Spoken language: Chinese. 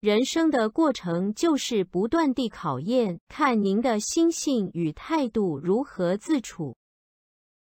人生的过程就是不断地考验看您的心性与态度如何自处。